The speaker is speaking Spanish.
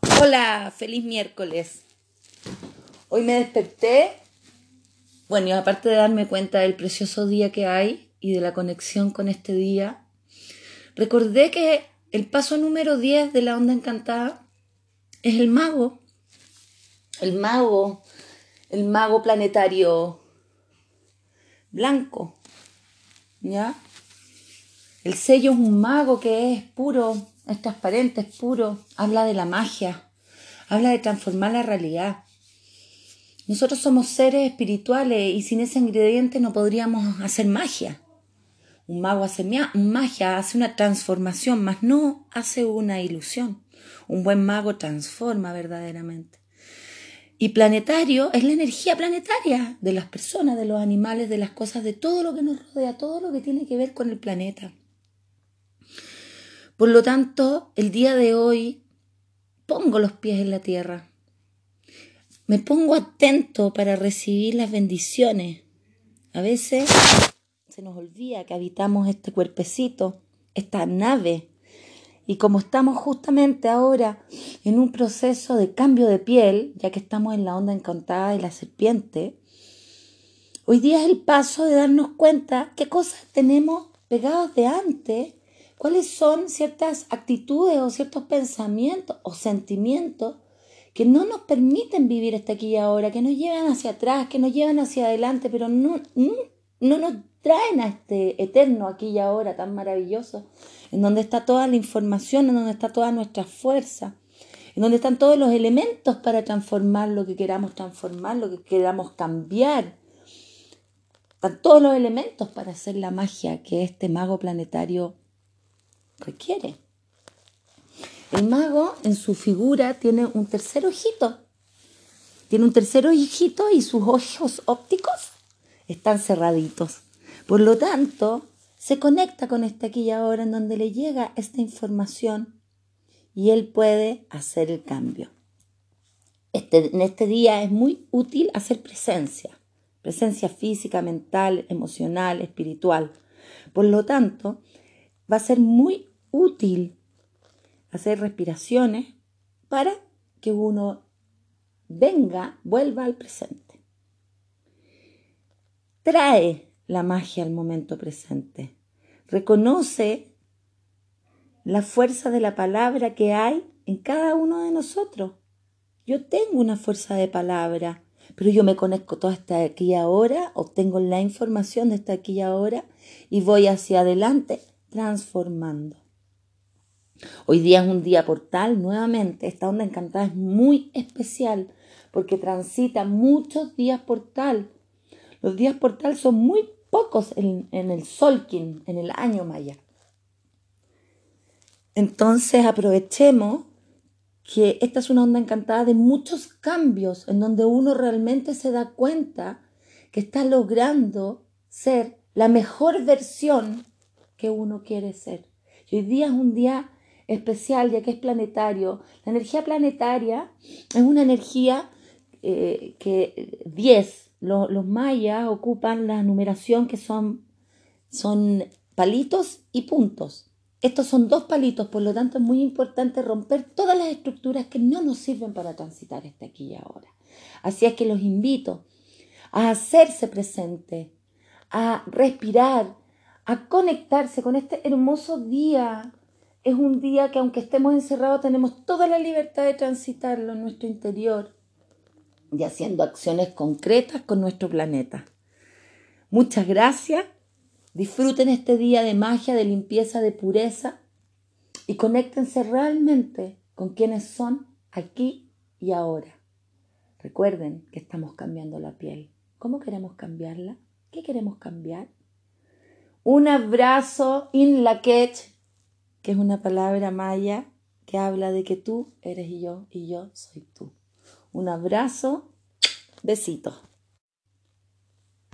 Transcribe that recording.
Hola, feliz miércoles. Hoy me desperté, bueno, y aparte de darme cuenta del precioso día que hay y de la conexión con este día, recordé que el paso número 10 de la onda encantada es el mago. El mago, el mago planetario blanco. ¿Ya? El sello es un mago que es puro, es transparente, es puro, habla de la magia, habla de transformar la realidad. Nosotros somos seres espirituales y sin ese ingrediente no podríamos hacer magia. Un mago hace magia, hace una transformación, mas no hace una ilusión. Un buen mago transforma verdaderamente. Y planetario es la energía planetaria de las personas, de los animales, de las cosas, de todo lo que nos rodea, todo lo que tiene que ver con el planeta. Por lo tanto, el día de hoy pongo los pies en la tierra. Me pongo atento para recibir las bendiciones. A veces se nos olvida que habitamos este cuerpecito, esta nave. Y como estamos justamente ahora en un proceso de cambio de piel, ya que estamos en la onda encantada de la serpiente, hoy día es el paso de darnos cuenta qué cosas tenemos pegados de antes cuáles son ciertas actitudes o ciertos pensamientos o sentimientos que no nos permiten vivir hasta aquí y ahora, que nos llevan hacia atrás, que nos llevan hacia adelante, pero no, no, nos traen a este eterno aquí y ahora tan maravilloso, en donde está toda la información, en donde está toda nuestra fuerza, en donde están todos los elementos para transformar lo que queramos transformar, lo que queramos cambiar. Están todos los elementos para hacer la magia que este mago planetario requiere. El mago en su figura tiene un tercer ojito. Tiene un tercer ojito y sus ojos ópticos están cerraditos. Por lo tanto, se conecta con este aquí y ahora en donde le llega esta información y él puede hacer el cambio. Este, en este día es muy útil hacer presencia, presencia física, mental, emocional, espiritual. Por lo tanto, va a ser muy útil hacer respiraciones para que uno venga, vuelva al presente. Trae la magia al momento presente. Reconoce la fuerza de la palabra que hay en cada uno de nosotros. Yo tengo una fuerza de palabra, pero yo me conecto todo hasta aquí y ahora, obtengo la información de esta aquí y ahora y voy hacia adelante transformando. Hoy día es un día portal, nuevamente, esta onda encantada es muy especial porque transita muchos días portal. Los días portal son muy pocos en, el Solkin, en el año maya. Entonces aprovechemos que esta es una onda encantada de muchos cambios en donde uno realmente se da cuenta que está logrando ser la mejor versión que uno quiere ser. Y hoy día es un día especial, ya que es planetario. La energía planetaria es una energía eh, que 10, los mayas ocupan la numeración que son, son palitos y puntos. Estos son dos palitos, por lo tanto es muy importante romper todas las estructuras que no nos sirven para transitar este aquí y ahora. Así es que los invito a hacerse presente, a respirar, a conectarse con este hermoso día es un día que aunque estemos encerrados tenemos toda la libertad de transitarlo en nuestro interior y haciendo acciones concretas con nuestro planeta. Muchas gracias. Disfruten este día de magia, de limpieza, de pureza y conéctense realmente con quienes son aquí y ahora. Recuerden que estamos cambiando la piel. ¿Cómo queremos cambiarla? ¿Qué queremos cambiar? Un abrazo in la quech que es una palabra maya que habla de que tú eres yo y yo soy tú. Un abrazo, besitos.